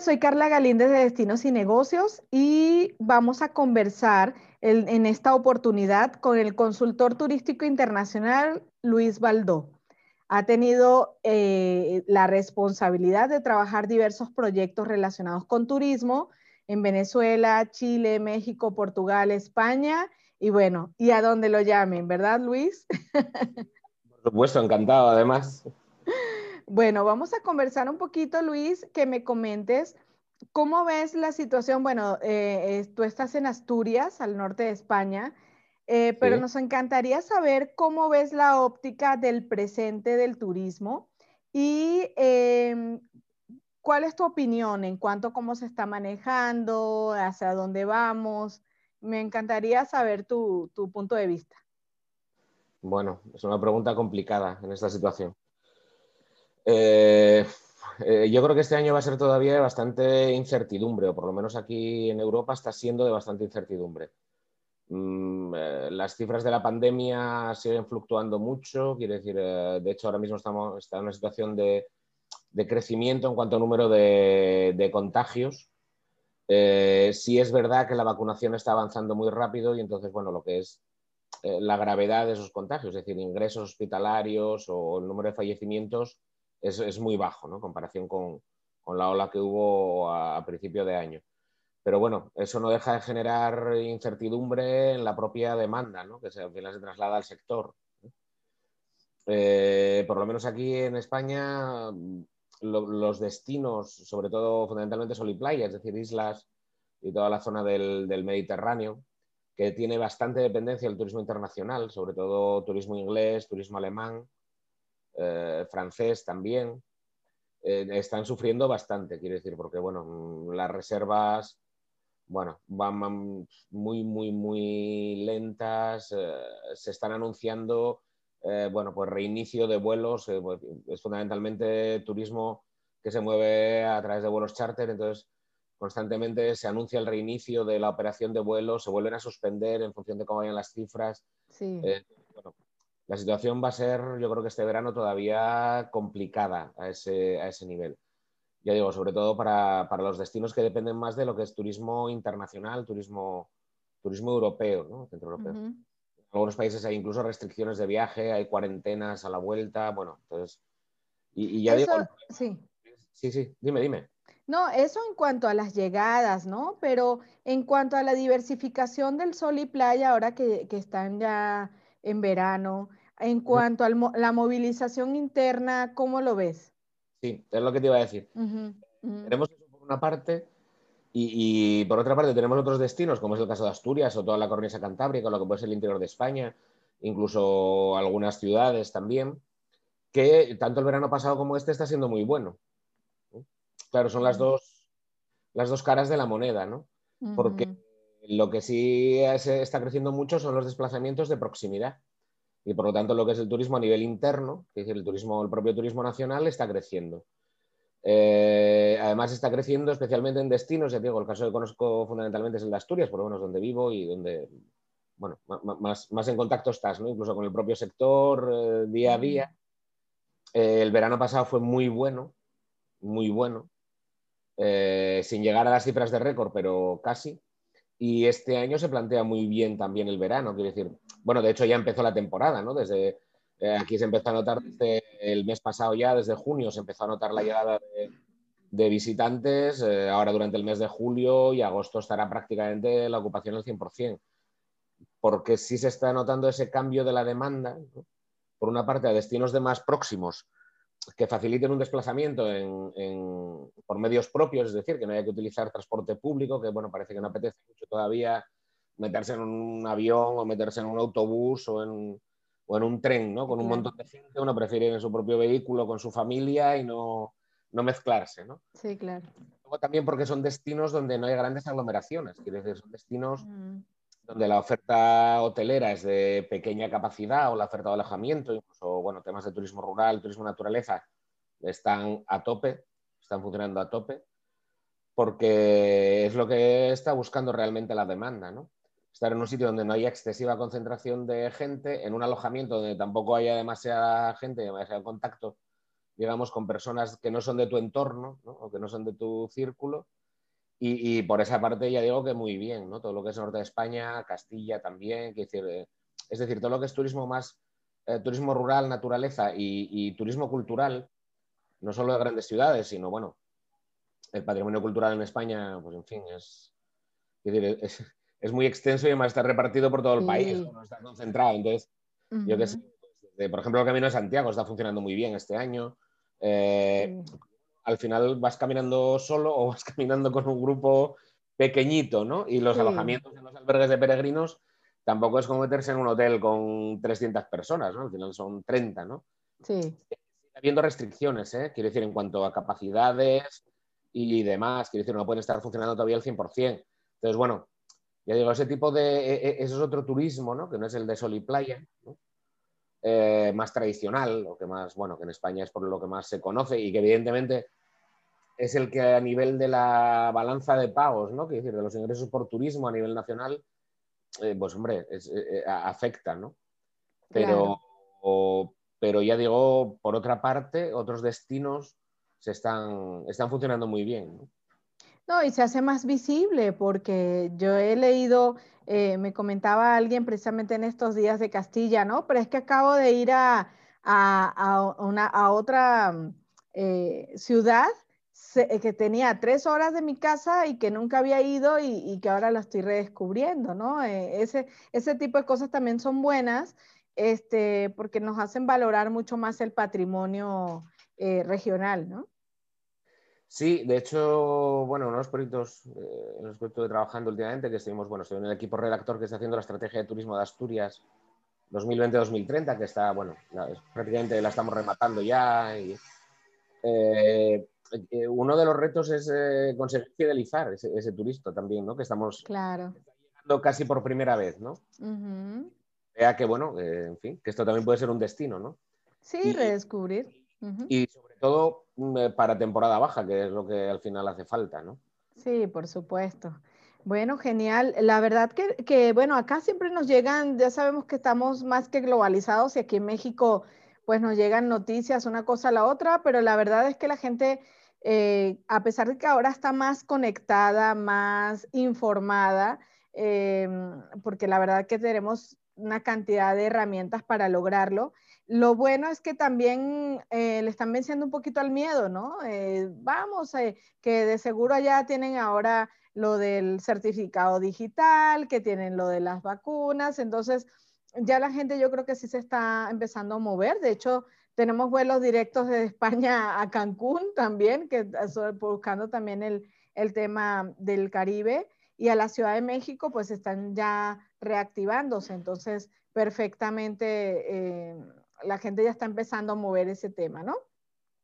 Soy Carla Galíndez de Destinos y Negocios y vamos a conversar en esta oportunidad con el consultor turístico internacional Luis Baldó. Ha tenido eh, la responsabilidad de trabajar diversos proyectos relacionados con turismo en Venezuela, Chile, México, Portugal, España y bueno, y a donde lo llamen, ¿verdad, Luis? Por supuesto, encantado además. Bueno, vamos a conversar un poquito, Luis, que me comentes cómo ves la situación. Bueno, eh, tú estás en Asturias, al norte de España, eh, pero nos encantaría saber cómo ves la óptica del presente del turismo y em, cuál es tu opinión en cuanto a cómo se está manejando, hacia dónde vamos. Me encantaría saber tu punto de vista. Bueno, es una pregunta complicada en esta situación. Eh, eh, yo creo que este año va a ser todavía bastante incertidumbre, o por lo menos aquí en Europa está siendo de bastante incertidumbre. Mm, eh, las cifras de la pandemia siguen fluctuando mucho, quiere decir, de hecho ahora mismo estamos en una situación de, crecimiento en cuanto a número de, contagios. sí es verdad que la vacunación está avanzando muy rápido y entonces, bueno, lo que es la gravedad de esos contagios, es decir, ingresos hospitalarios o el número de fallecimientos, es, muy bajo. En comparación con, la ola que hubo a, principio de año. Pero bueno, eso no deja de generar incertidumbre en la propia demanda, ¿no? que se, al final se traslada al sector. Eh, por lo menos aquí en España, los destinos, sobre todo fundamentalmente sol y playa, es decir, islas y toda la zona del Mediterráneo, que tiene bastante dependencia del turismo internacional, sobre todo turismo inglés, turismo alemán, eh, francés también, eh, están sufriendo bastante, quiero decir, porque bueno, mm, las reservas bueno, van muy, muy, muy lentas, eh, se están anunciando, bueno, pues reinicio de vuelos, pues, es fundamentalmente turismo que se mueve a través de vuelos charter, entonces constantemente se anuncia el reinicio de la operación de vuelos, se vuelven a suspender en función de cómo vayan las cifras. Sí la situación va a ser, yo creo que este verano todavía complicada a ese, a ese nivel. Ya digo, sobre todo para, los destinos que dependen más de lo que es turismo internacional, turismo, turismo europeo, ¿no? Centro europeo. En algunos países hay incluso restricciones de viaje, hay cuarentenas a la vuelta, bueno, entonces... Y, ya digo... Sí. Sí, sí, dime, dime. No, eso en cuanto a las llegadas, ¿no? Pero en cuanto a la diversificación del sol y playa, ahora que, que están ya en verano, en cuanto a la movilización interna, ¿cómo lo ves? Sí, es lo que te iba a decir. Tenemos eso por una parte y, por otra parte tenemos otros destinos, como es el caso de Asturias o toda la cornisa cantábrica, o lo que puede ser el interior de España, incluso algunas ciudades también, que tanto el verano pasado como este está siendo muy bueno. Claro, son las dos, las dos caras de la moneda, ¿no? Porque lo que sí está creciendo mucho son los desplazamientos de proximidad y por lo tanto lo que es el turismo a nivel interno, es decir, el turismo, el propio turismo nacional está creciendo. Eh, además está creciendo especialmente en destinos, ya digo, el caso que conozco fundamentalmente es el de Asturias, por lo menos donde vivo y donde, bueno, más, más en contacto estás, ¿no? incluso con el propio sector eh, día a día. Eh, el verano pasado fue muy bueno, muy bueno, sin llegar a las cifras de récord, pero casi. Y este año se plantea muy bien también el verano, quiero decir, bueno, de hecho ya empezó la temporada, ¿no? Desde eh, aquí se empezó a notar desde el mes pasado ya, desde junio, se empezó a notar la llegada de, visitantes. Eh, ahora durante el mes de julio y agosto estará prácticamente la ocupación al 100%. Porque sí se está notando ese cambio de la demanda, por una parte a destinos de más próximos que faciliten un desplazamiento por medios propios, es decir, que no haya que utilizar transporte público, que bueno, parece que no apetece mucho todavía meterse en un avión o meterse en un autobús o en, un tren, ¿no? Con un montón de gente, uno prefiere ir en su propio vehículo con su familia y no, mezclarse, ¿no? Sí, claro. Luego también porque son destinos donde no hay grandes aglomeraciones, quiere decir, son destinos mm. Donde la oferta hotelera es de pequeña capacidad o la oferta de alojamiento, incluso, bueno, temas de turismo rural, turismo naturaleza, están a tope, están funcionando a tope, porque es lo que está buscando realmente la demanda, ¿no? estar en un sitio donde no haya excesiva concentración de gente, en un alojamiento donde tampoco haya demasiada gente, demasiado contacto, digamos, con personas que no son de tu entorno o que no son de tu círculo. Y, por esa parte ya digo que muy bien, ¿no? Todo lo que es norte de España, Castilla también, decir, eh, es decir, todo lo que es turismo más, eh, turismo rural, naturaleza y, turismo cultural, no solo de grandes ciudades, sino, bueno, el patrimonio cultural en España, pues en fin, es, es, muy extenso y además está repartido por todo el país, no está concentrado. Entonces, yo que sé, pues, por ejemplo, el Camino de Santiago está funcionando muy bien este año. Eh, al final vas caminando solo o vas caminando con un grupo pequeñito, ¿no? Y los alojamientos en los albergues de peregrinos tampoco es como meterse en un hotel con 300 personas, ¿no? Al final son 30, ¿no? Sí. Habiendo restricciones, ¿eh? Quiero decir, en cuanto a capacidades y demás, quiero decir, no pueden estar funcionando todavía al 100%. Entonces, bueno, ya digo, ese tipo de, e, e, eso es otro turismo, ¿no? Que no es el de sol y playa, eh, más tradicional, o que más, bueno, que en España es por lo que más se conoce y que evidentemente es el que a nivel de la balanza de pagos, ¿no? decir, de los ingresos por turismo a nivel nacional, eh, pues hombre, eh, afecta, ¿no? Pero, pero ya digo, por otra parte, otros destinos se están, están funcionando muy bien. ¿no? No, y se hace más visible porque yo he leído, eh, me comentaba alguien precisamente en estos días de Castilla, ¿no? Pero es que acabo de ir a, una, a otra eh, ciudad eh, que tenía tres horas de mi casa y que nunca había ido y, que ahora la estoy redescubriendo, ¿no? ese, ese tipo de cosas también son buenas este, porque nos hacen valorar mucho más el patrimonio regional, ¿no? Sí, de hecho, bueno, uno de los proyectos eh, en los que estoy trabajando últimamente, que estuvimos, bueno, estoy en el equipo redactor que está haciendo la estrategia de turismo de Asturias 2020-2030, que está, bueno, prácticamente la estamos rematando ya. Y, eh, eh, uno de los retos es conseguir fidelizar ese, turista también, ¿no? Que estamos claro. llegando casi por primera vez, ¿no? Vea que, bueno, en fin, que esto también puede ser un destino, ¿no? Sí, redescubrir. Y sobre todo para temporada baja, que es lo que al final hace falta, ¿no? Sí, por supuesto. Bueno, genial. La verdad que, bueno, acá siempre nos llegan, ya sabemos que estamos más que globalizados y aquí en México pues nos llegan noticias una cosa a la otra, pero la verdad es que la gente, eh, a pesar de que ahora está más conectada, más informada, em, porque la verdad que tenemos una cantidad de herramientas para lograrlo, lo bueno es que también eh, le están venciendo un poquito al miedo, ¿no? Eh, vamos, eh, que de seguro allá tienen ahora lo del certificado digital, que tienen lo de las vacunas, entonces ya la gente yo creo que sí se está empezando a mover. De hecho, tenemos vuelos directos de España a Cancún también, que buscando también el, el tema del Caribe y a la Ciudad de México, pues están ya reactivándose. Entonces, perfectamente la gente ya está empezando a mover ese tema, ¿no?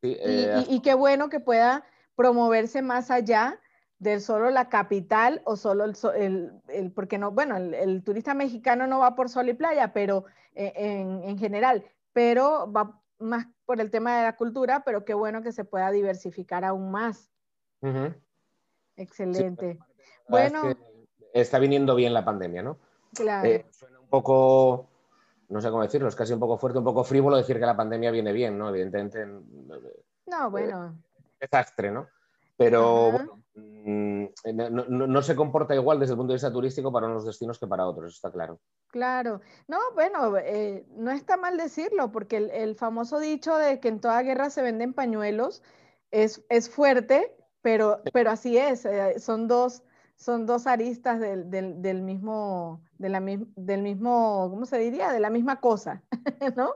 Sí, eh, y, qué bueno que pueda promoverse más allá de solo la capital o solo el, el, porque no, bueno, el, turista mexicano no va por sol y playa, pero eh, en, general, pero va más por el tema de la cultura, pero qué bueno que se pueda diversificar aún más. Excelente. bueno. está viniendo bien la pandemia, ¿no? Claro. Eh, suena un poco no sé cómo decirlo, es casi un poco fuerte, un poco frívolo decir que la pandemia viene bien, ¿no? Evidentemente. No, bueno. desastre, ¿no? Pero bueno, mm, no, se comporta igual desde el punto de vista turístico para unos destinos que para otros, está claro. Claro, no, bueno, eh, no está mal decirlo, porque el, famoso dicho de que en toda guerra se venden pañuelos es, es fuerte, pero, pero así es, eh, son dos, son dos aristas del, del, mismo, de la, del mismo, ¿cómo se diría? De la misma cosa, ¿no?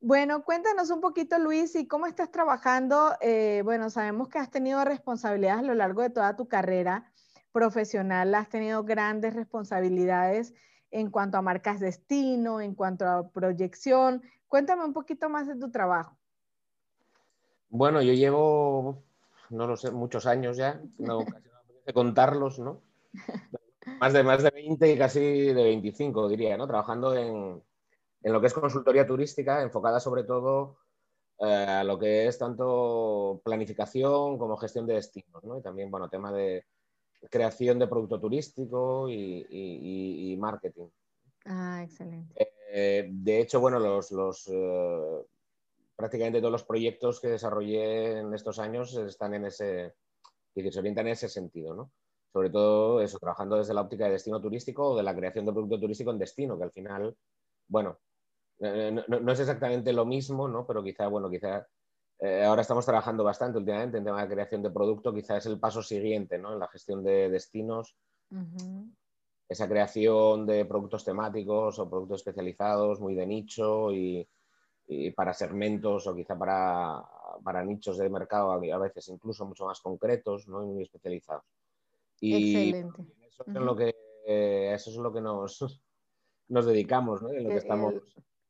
Bueno, cuéntanos un poquito, Luis, y cómo estás trabajando. Eh, bueno, sabemos que has tenido responsabilidades a lo largo de toda tu carrera profesional, has tenido grandes responsabilidades en cuanto a marcas destino, en cuanto a proyección. Cuéntame un poquito más de tu trabajo. Bueno, yo llevo, no lo sé, muchos años ya, no, contarlos, ¿no? Más de, más de 20 y casi de 25, diría, ¿no? Trabajando en, lo que es consultoría turística, enfocada sobre todo eh, a lo que es tanto planificación como gestión de destinos, ¿no? Y también, bueno, tema de creación de producto turístico y, marketing. Ah, excelente. Eh, de hecho, bueno, los, los eh, prácticamente todos los proyectos que desarrollé en estos años están en ese, que se orientan en ese sentido, ¿no? Sobre todo eso, trabajando desde la óptica de destino turístico o de la creación de producto turístico en destino, que al final, bueno, eh, no, es exactamente lo mismo, ¿no? Pero quizá, bueno, quizá eh, ahora estamos trabajando bastante últimamente en tema de creación de producto, quizá es el paso siguiente, ¿no? En la gestión de destinos. Esa creación de productos temáticos o productos especializados, muy de nicho y, para segmentos o quizá para, para, nichos de mercado a veces incluso mucho más concretos ¿no? y muy especializados. Y Excelente. Eso es, lo que, eso es lo que nos, nos dedicamos, ¿no? en lo que, eh, estamos,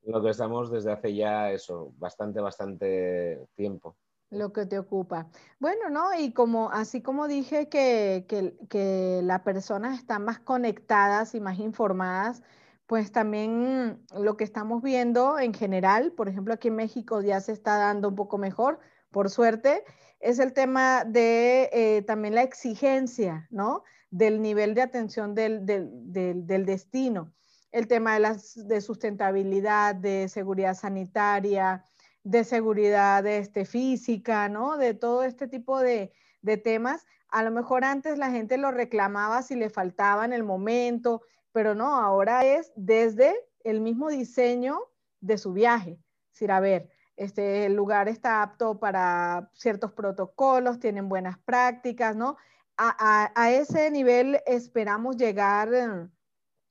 lo que estamos desde hace ya eso, bastante, bastante tiempo. Lo que te ocupa. Bueno, ¿no? Y como así como dije que, que, que las personas están más conectadas y más informadas, pues también lo que estamos viendo en general, por ejemplo, aquí en México ya se está dando un poco mejor, por suerte, es el tema de eh, también la exigencia, ¿no? Del nivel de atención del, destino. El tema de, las, de sustentabilidad, de seguridad sanitaria, de seguridad este, física, ¿no? De todo este tipo de, de temas. A lo mejor antes la gente lo reclamaba si le faltaba en el momento, pero no, ahora es desde el mismo diseño de su viaje. Es decir, a ver, este lugar está apto para ciertos protocolos, tienen buenas prácticas, ¿no? A, ese nivel esperamos llegar eh,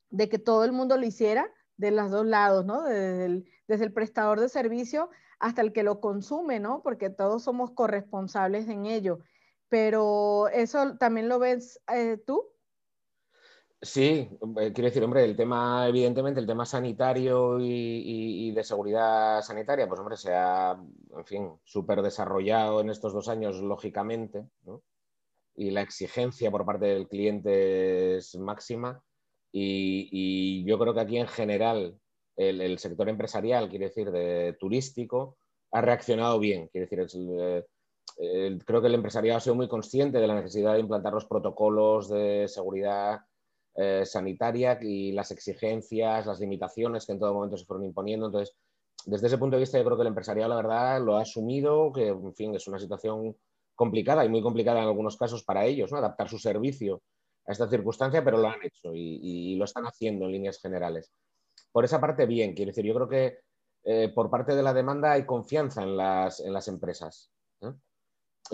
de que todo el mundo lo hiciera de los dos lados, ¿no? Desde el, desde el, prestador de servicio hasta el que lo consume, ¿no? Porque todos somos corresponsables en ello. Pero eso también lo ves eh, tú. Sí, eh, quiero decir, hombre, el tema, evidentemente, el tema sanitario y, de seguridad sanitaria, pues hombre, se ha, en fin, súper desarrollado en estos dos años, lógicamente, ¿no? Y la exigencia por parte del cliente es máxima. Y, yo creo que aquí en general el, sector empresarial, quiere decir, de turístico, ha reaccionado bien. Quiere decir, eh, creo que el empresariado ha sido muy consciente de la necesidad de implantar los protocolos de seguridad eh, sanitaria y las exigencias, las limitaciones que en todo momento se fueron imponiendo. Entonces, desde ese punto de vista, yo creo que el empresariado, la verdad, lo ha asumido, que, en fin, es una situación complicada y muy complicada en algunos casos para ellos, ¿no? adaptar su servicio a esta circunstancia, pero lo han hecho y, lo están haciendo en líneas generales. Por esa parte, bien, quiero decir, yo creo que eh, por parte de la demanda hay confianza en las, en las empresas.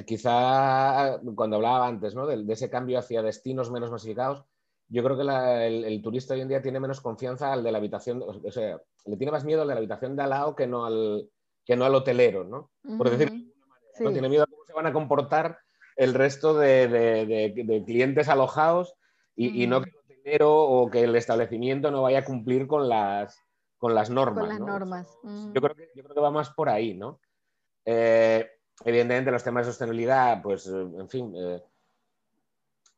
Quizá cuando hablaba antes ¿no? de, ese cambio hacia destinos menos masificados, yo creo que el, turista hoy en día tiene menos confianza al de la habitación, o sea, le tiene más miedo al de la habitación de al lado que no al, que no al hotelero, ¿no? Por decir, no tiene miedo a cómo se van a comportar el resto de, clientes alojados y, no que el hotelero o que el establecimiento no vaya a cumplir con las, con las normas. Con las normas. yo, creo que, yo creo que va más por ahí, ¿no? Eh, evidentemente los temas de sostenibilidad, pues, en fin... Eh,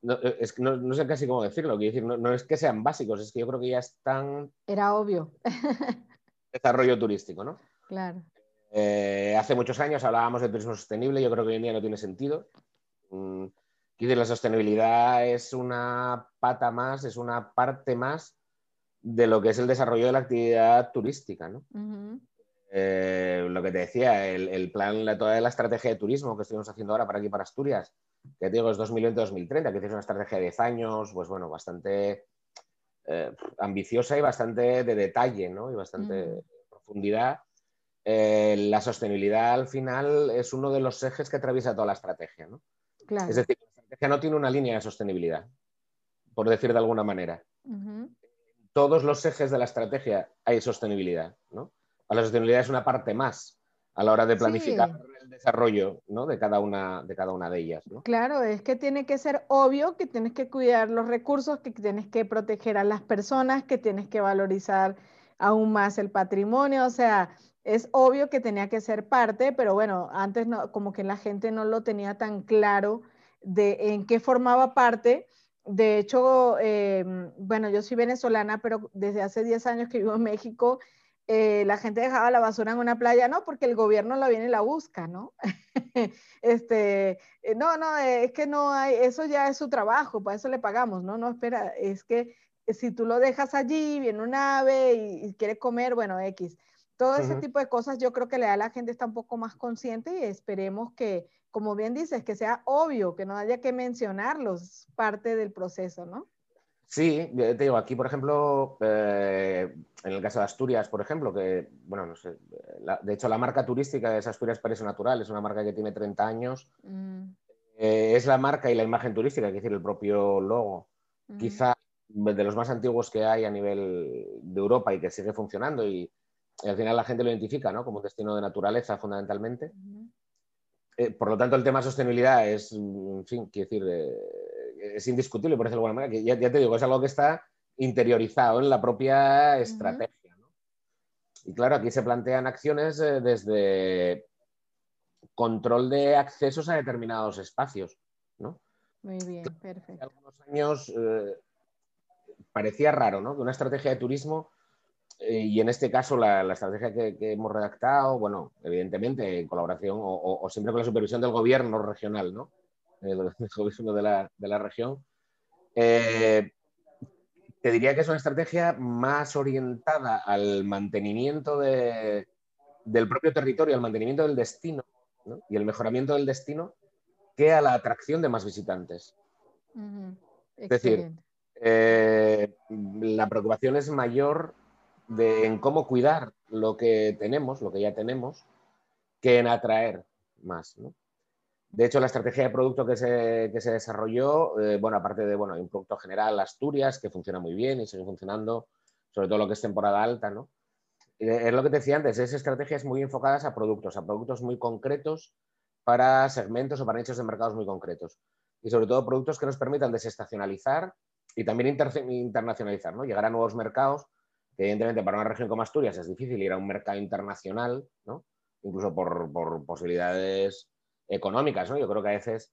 no, eh, es, no, no, sé casi cómo decirlo, decir, no, es que sean básicos, es que yo creo que ya están... Era obvio. desarrollo turístico, ¿no? Claro. Eh, hace muchos años hablábamos de turismo sostenible, yo creo que hoy en día no tiene sentido. Mm, la sostenibilidad es una pata más, es una parte más de lo que es el desarrollo de la actividad turística, ¿no? Eh, lo que te decía, el, el, plan, la, toda la estrategia de turismo que estamos haciendo ahora para aquí, para Asturias, que digo es 2020-2030, que es una estrategia de 10 años, pues bueno, bastante eh, ambiciosa y bastante de detalle, ¿no? Y bastante profundidad. Eh, la sostenibilidad al final es uno de los ejes que atraviesa toda la estrategia, ¿no? Es decir, la estrategia no tiene una línea de sostenibilidad, por decir de alguna manera. Todos los ejes de la estrategia hay sostenibilidad, ¿no? La sostenibilidad es una parte más a la hora de planificar el desarrollo de, cada una, de cada una de ellas. Claro, es que tiene que ser obvio que tienes que cuidar los recursos, que tienes que proteger a las personas, que tienes que valorizar aún más el patrimonio, o sea, es obvio que tenía que ser parte, pero bueno, antes no, como que la gente no lo tenía tan claro de en qué formaba parte. De hecho, em, bueno, yo soy venezolana, pero desde hace 10 años que vivo en México eh, la gente dejaba la basura en una playa, no, porque el gobierno la viene y la busca, ¿no? este, eh, no, no, eh, es que no hay, eso ya es su trabajo, para eso le pagamos, no, no, espera, es que si tú lo dejas allí, viene un ave y, quiere comer, bueno, X. Todo ese tipo de cosas yo creo que le da a la gente está un poco más consciente y esperemos que, como bien dices, que sea obvio, que no haya que mencionarlos, parte del proceso, ¿no? Sí, te digo, aquí, por ejemplo, eh, en el caso de Asturias, por ejemplo, que, bueno, no sé, de hecho la marca turística es Asturias Paraíso Natural, es una marca que tiene 30 años, mm. eh, es la marca y la imagen turística, es decir, el propio logo, mm. quizá de los más antiguos que hay a nivel de Europa y que sigue funcionando y, al final la gente lo identifica ¿no? como un destino de naturaleza fundamentalmente. Eh, por lo tanto, el tema de sostenibilidad es, en fin, quiero decir, es indiscutible, por decirlo de alguna manera, que ya, te digo, es algo que está interiorizado en la propia estrategia. Y claro, aquí se plantean acciones eh, desde control de accesos a determinados espacios. ¿no? Muy bien, perfecto. Hace algunos años eh, parecía raro ¿no? que una estrategia de turismo, eh, y en este caso la, estrategia que, hemos redactado, bueno, evidentemente en colaboración o siempre con la supervisión del gobierno regional, ¿no? El, gobierno de la, de la región. Eh, te diría que es una estrategia más orientada al mantenimiento de, del propio territorio, al mantenimiento del destino y el mejoramiento del destino que a la atracción de más visitantes. Es decir, eh, la preocupación es mayor de, en cómo cuidar lo que tenemos, lo que ya tenemos, que en atraer más. ¿no? De hecho, la estrategia de producto que se, desarrolló, eh, bueno, aparte de, bueno, hay un producto general, Asturias, que funciona muy bien y sigue funcionando, sobre todo lo que es temporada alta, ¿no? Es lo que te decía antes, es estrategias muy enfocadas a productos, a productos muy concretos para segmentos o para nichos de mercados muy concretos. Y sobre todo productos que nos permitan desestacionalizar y también internacionalizar, ¿no? Llegar a nuevos mercados, que evidentemente para una región como Asturias es difícil ir a un mercado internacional, ¿no? Incluso por, por posibilidades económicas, ¿no? Yo creo que a veces,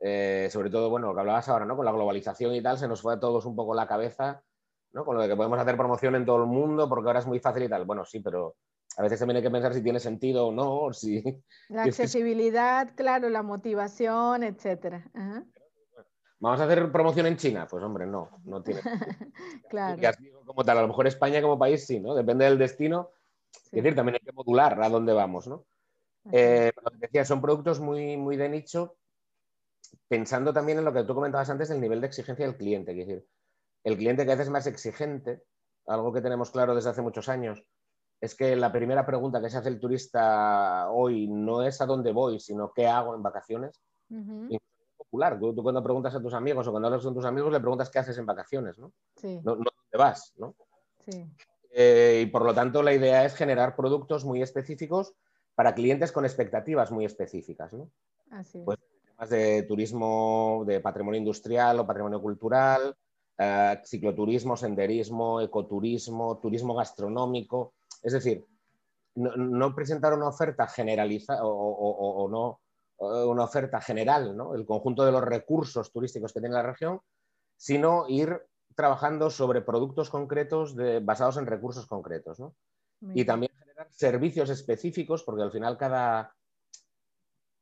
eh, sobre todo, bueno, lo que hablabas ahora, ¿no? Con la globalización y tal, se nos fue a todos un poco la cabeza, ¿no? Con lo de que podemos hacer promoción en todo el mundo porque ahora es muy fácil y tal. Bueno, sí, pero a veces también hay que pensar si tiene sentido o no, si... La accesibilidad, claro, la motivación, etcétera. ¿Vamos a hacer promoción en China? Pues hombre, no, no tiene. claro. como tal, a lo mejor España como país sí, ¿no? Depende del destino. Es decir, también hay que modular a dónde vamos, ¿no? Eh, decía, son productos muy, muy de nicho, pensando también en lo que tú comentabas antes, el nivel de exigencia del cliente. Es decir, el cliente que a veces es más exigente, algo que tenemos claro desde hace muchos años, es que la primera pregunta que se hace el turista hoy no es a dónde voy, sino qué hago en vacaciones. es popular. Tú, cuando preguntas a tus amigos o cuando hablas con tus amigos le preguntas qué haces en vacaciones, ¿no? Sí. No, dónde vas, ¿no? Sí. Eh, y por lo tanto la idea es generar productos muy específicos para clientes con expectativas muy específicas. ¿no? Así pues, temas de turismo, de patrimonio industrial o patrimonio cultural, eh, cicloturismo, senderismo, ecoturismo, turismo gastronómico. Es decir, no, presentar una oferta generalizada o, no una oferta general, ¿no? el conjunto de los recursos turísticos que tiene la región, sino ir trabajando sobre productos concretos basados en recursos concretos. ¿no? y también servicios específicos, porque al final cada,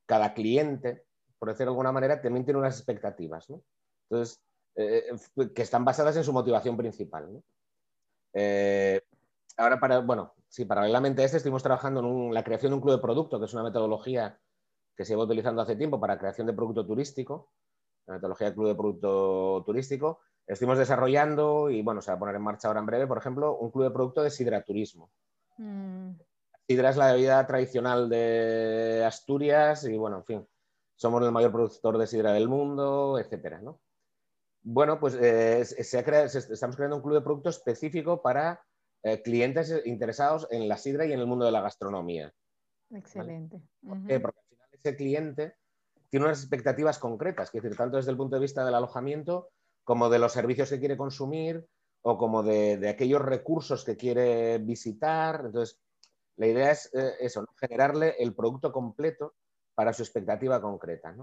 cada cliente, por decirlo de alguna manera, también tiene unas expectativas. Entonces, eh, que están basadas en su motivación principal. Eh, ahora, bueno, sí, paralelamente a este, estuvimos trabajando en la creación de un club de producto, que es una metodología que se lleva utilizando hace tiempo para creación de producto turístico, la metodología del club de producto turístico. Estuvimos desarrollando y, bueno, se va a poner en marcha ahora en breve, por ejemplo, un club de producto de sidraturismo. Mm. Sidra es la bebida tradicional de Asturias y bueno, en fin, somos el mayor productor de sidra del mundo, etcétera, Bueno, pues eh, se estamos creando un club de producto específico para eh, clientes interesados en la sidra y en el mundo de la gastronomía. Excelente. Porque al final ese cliente tiene unas expectativas concretas, es decir, tanto desde el punto de vista del alojamiento como de los servicios que quiere consumir, o como de, aquellos recursos que quiere visitar. Entonces, la idea es eh, eso, generarle el producto completo para su expectativa concreta.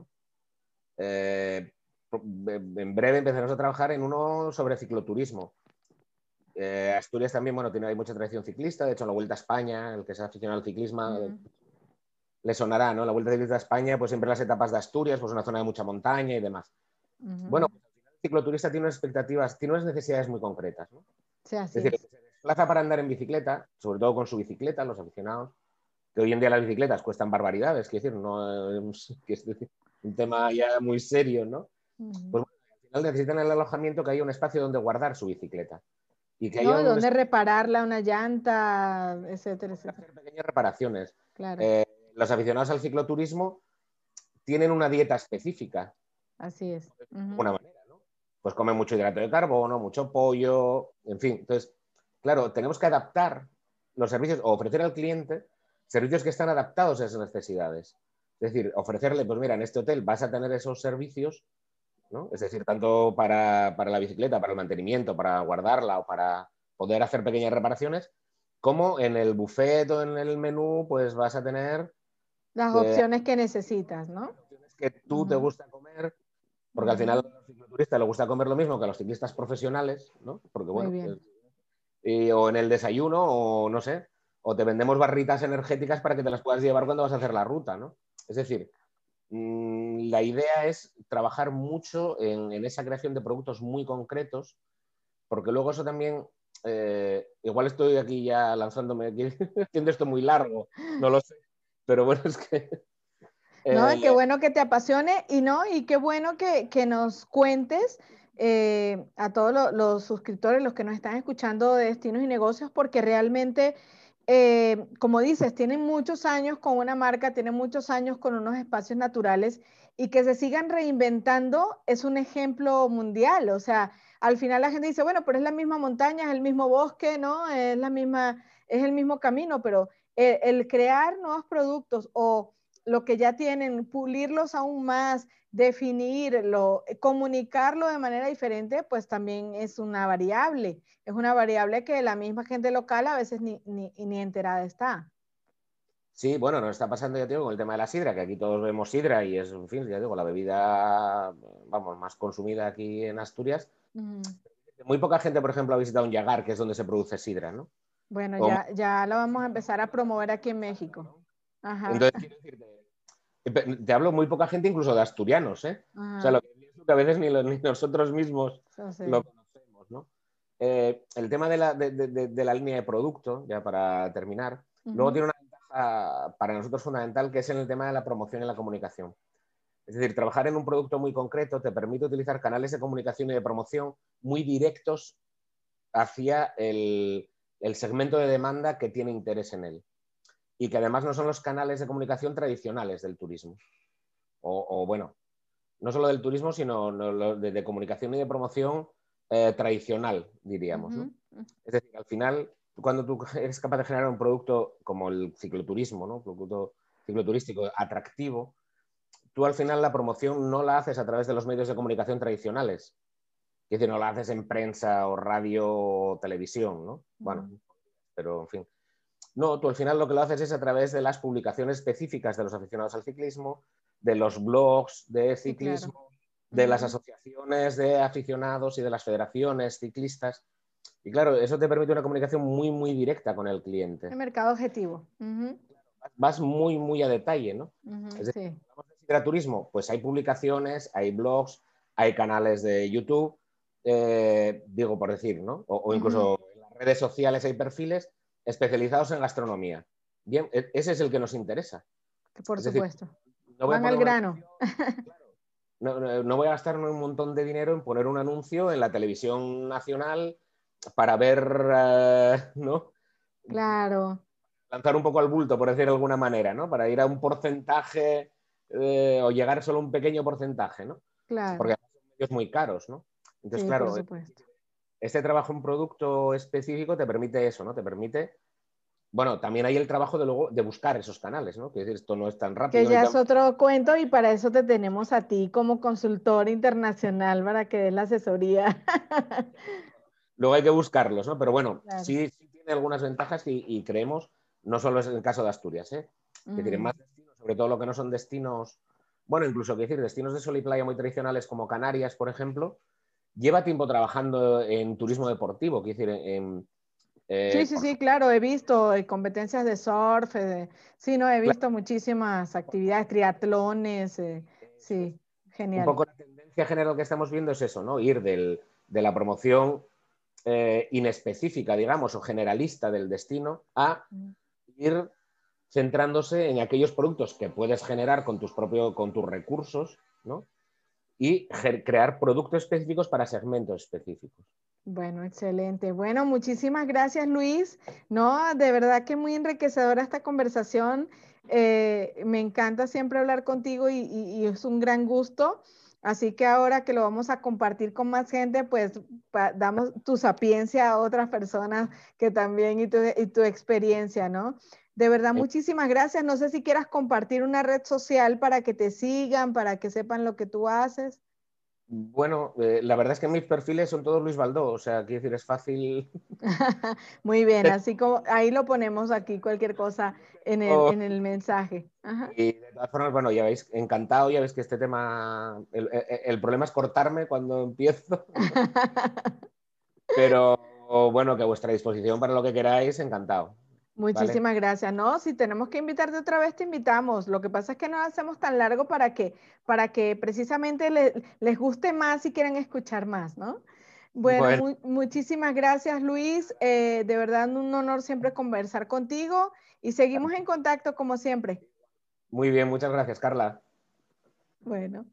Eh, en breve empezaremos a trabajar en uno sobre cicloturismo. Eh, Asturias también, bueno, tiene hay mucha tradición ciclista, de hecho en la Vuelta a España, el que se ha aficionado al ciclismo, le sonará, ¿no? La Vuelta Ciclista a España, pues siempre las etapas de Asturias, pues una zona de mucha montaña y demás. Bueno, cicloturista tiene unas expectativas, tiene unas necesidades muy concretas. ¿no? es decir, se plaza para andar en bicicleta, sobre todo con su bicicleta, los aficionados, que hoy en día las bicicletas cuestan barbaridades, quiero decir, no es, un tema ya muy serio, ¿no? Pues al final necesitan el alojamiento que haya un espacio donde guardar su bicicleta. Y que haya donde repararla, una llanta, etcétera, etcétera. Hacer pequeñas reparaciones. Eh, los aficionados al cicloturismo tienen una dieta específica. Así es. ¿no? Pues comen mucho hidrato de carbono, mucho pollo, en fin. Entonces, claro, tenemos que adaptar los servicios o ofrecer al cliente servicios que están adaptados a esas necesidades. Es decir, ofrecerle, pues mira, en este hotel vas a tener esos servicios, ¿no? Es decir, tanto para, la bicicleta, para el mantenimiento, para guardarla o para poder hacer pequeñas reparaciones, como en el buffet o en el menú, pues vas a tener... Las opciones que necesitas, ¿no? Que tú te gusta comer, porque al final a los cicloturistas le gusta comer lo mismo que a los ciclistas profesionales, ¿no? Porque bueno, pues, o en el desayuno, o no sé, o te vendemos barritas energéticas para que te las puedas llevar cuando vas a hacer la ruta, ¿no? Es decir, mm, la idea es trabajar mucho en, esa creación de productos muy concretos, porque luego eso también, eh, igual estoy aquí ya lanzándome, aquí, haciendo esto muy largo, no lo sé, pero bueno, es que... no, qué bueno que te apasione y no, y qué bueno que, nos cuentes eh, a todos los suscriptores, los que nos están escuchando de Destinos y Negocios, porque realmente eh, como dices, tienen muchos años con una marca, tienen muchos años con unos espacios naturales y que se sigan reinventando es un ejemplo mundial. O sea, al final la gente dice, bueno, pero es la misma montaña, es el mismo bosque, ¿no? Es la misma, es el mismo camino, pero el, el crear nuevos productos o lo que ya tienen, pulirlos aún más, definirlo, comunicarlo de manera diferente, pues también es una variable. Es una variable que la misma gente local a veces ni, ni, ni enterada está. Sí, bueno, nos está pasando, ya digo, con el tema de la sidra, que aquí todos vemos sidra y es, en fin, ya digo, la bebida, vamos, más consumida aquí en Asturias. Muy poca gente, por ejemplo, ha visitado un Yagar, que es donde se produce sidra, ¿no? Bueno, ya, ya lo vamos a empezar a promover aquí en México. Ajá. Entonces, quiero decirte, te hablo muy poca gente, incluso de asturianos, ¿eh? O sea, lo que, a veces ni, nosotros mismos lo conocemos, ¿no? Eh, el tema de la, de, la, línea de producto, ya para terminar, luego tiene una ventaja para nosotros fundamental que es en el tema de la promoción y la comunicación. Es decir, trabajar en un producto muy concreto te permite utilizar canales de comunicación y de promoción muy directos hacia el, el segmento de demanda que tiene interés en él y que además no son los canales de comunicación tradicionales del turismo. O, bueno, no solo del turismo, sino de, comunicación y de promoción eh, tradicional, diríamos. Es decir, al final, cuando tú eres capaz de generar un producto como el cicloturismo, ¿no? un producto cicloturístico atractivo, tú al final la promoción no la haces a través de los medios de comunicación tradicionales. Es decir, no la haces en prensa o radio o televisión, ¿no? Bueno, pero en fin. No, tú al final lo que lo haces es a través de las publicaciones específicas de los aficionados al ciclismo, de los blogs de ciclismo, de las asociaciones de aficionados y de las federaciones ciclistas. Y claro, eso te permite una comunicación muy, muy directa con el cliente. El mercado objetivo. Vas muy, muy a detalle, ¿no? es decir, de turismo, pues hay publicaciones, hay blogs, hay canales de YouTube, eh, digo por decir, ¿no? O, incluso en las redes sociales hay perfiles especializados en gastronomía. Bien, e, ese es el que nos interesa. Por supuesto. no Van al grano. no, voy a gastar un montón de dinero en poner un anuncio en la televisión nacional para ver, eh, ¿no? Claro. Lanzar un poco al bulto, por decir de alguna manera, ¿no? Para ir a un porcentaje eh, o llegar solo a un pequeño porcentaje, ¿no? Claro. Porque son medios muy caros, ¿no? Entonces, claro, este trabajo en producto específico te permite eso, ¿no? Te permite bueno, también hay el trabajo de luego de buscar esos canales, ¿no? Que esto no es tan rápido. Que ya es otro cuento y para eso te tenemos a ti como consultor internacional para que des la asesoría. luego hay que buscarlos, ¿no? Pero bueno, sí, tiene algunas ventajas y, creemos, no solo es el caso de Asturias, ¿eh? Que tienen más destinos, sobre todo lo que no son destinos, bueno, incluso, quiero decir, destinos de sol y playa muy tradicionales como Canarias, por ejemplo, lleva tiempo trabajando en turismo deportivo, quiero decir, en... Eh, sí, sí, sí, claro, he visto eh, competencias de surf, eh, sí, no, he visto muchísimas actividades, triatlones, sí, genial. Un poco la tendencia general que estamos viendo es eso, ¿no? Ir de la promoción inespecífica, digamos, o generalista del destino, a mm. ir centrándose en aquellos productos que puedes generar con tus propios, con tus recursos, ¿no? Y crear productos específicos para segmentos específicos. Bueno, excelente. Bueno, muchísimas gracias, Luis. No, de verdad que muy enriquecedora esta conversación. Eh, me encanta siempre hablar contigo y, es un gran gusto. Así que ahora que lo vamos a compartir con más gente, pues damos tu sapiencia a otras personas que también y tu, y tu experiencia, ¿no? De verdad, muchísimas gracias. No sé si quieras compartir una red social para que te sigan, para que sepan lo que tú haces. Bueno, eh, la verdad es que mis perfiles son todos Luis Baldó, o sea, quiero decir, es fácil. Muy bien, así como ahí lo ponemos aquí, cualquier cosa en el, oh. mensaje. Y de todas formas, bueno, ya veis, encantado, ya veis que este tema, el problema es cortarme cuando empiezo. Pero bueno, que a vuestra disposición para lo que queráis, encantado. Muchísimas gracias. No, si tenemos que invitarte otra vez, te invitamos. Lo que pasa es que no hacemos tan largo para que, para que precisamente les guste más y quieran escuchar más, ¿no? Bueno, muchísimas gracias, Luis. Eh, de verdad, un honor siempre conversar contigo y seguimos en contacto como siempre. Muy bien, muchas gracias, Carla. Bueno.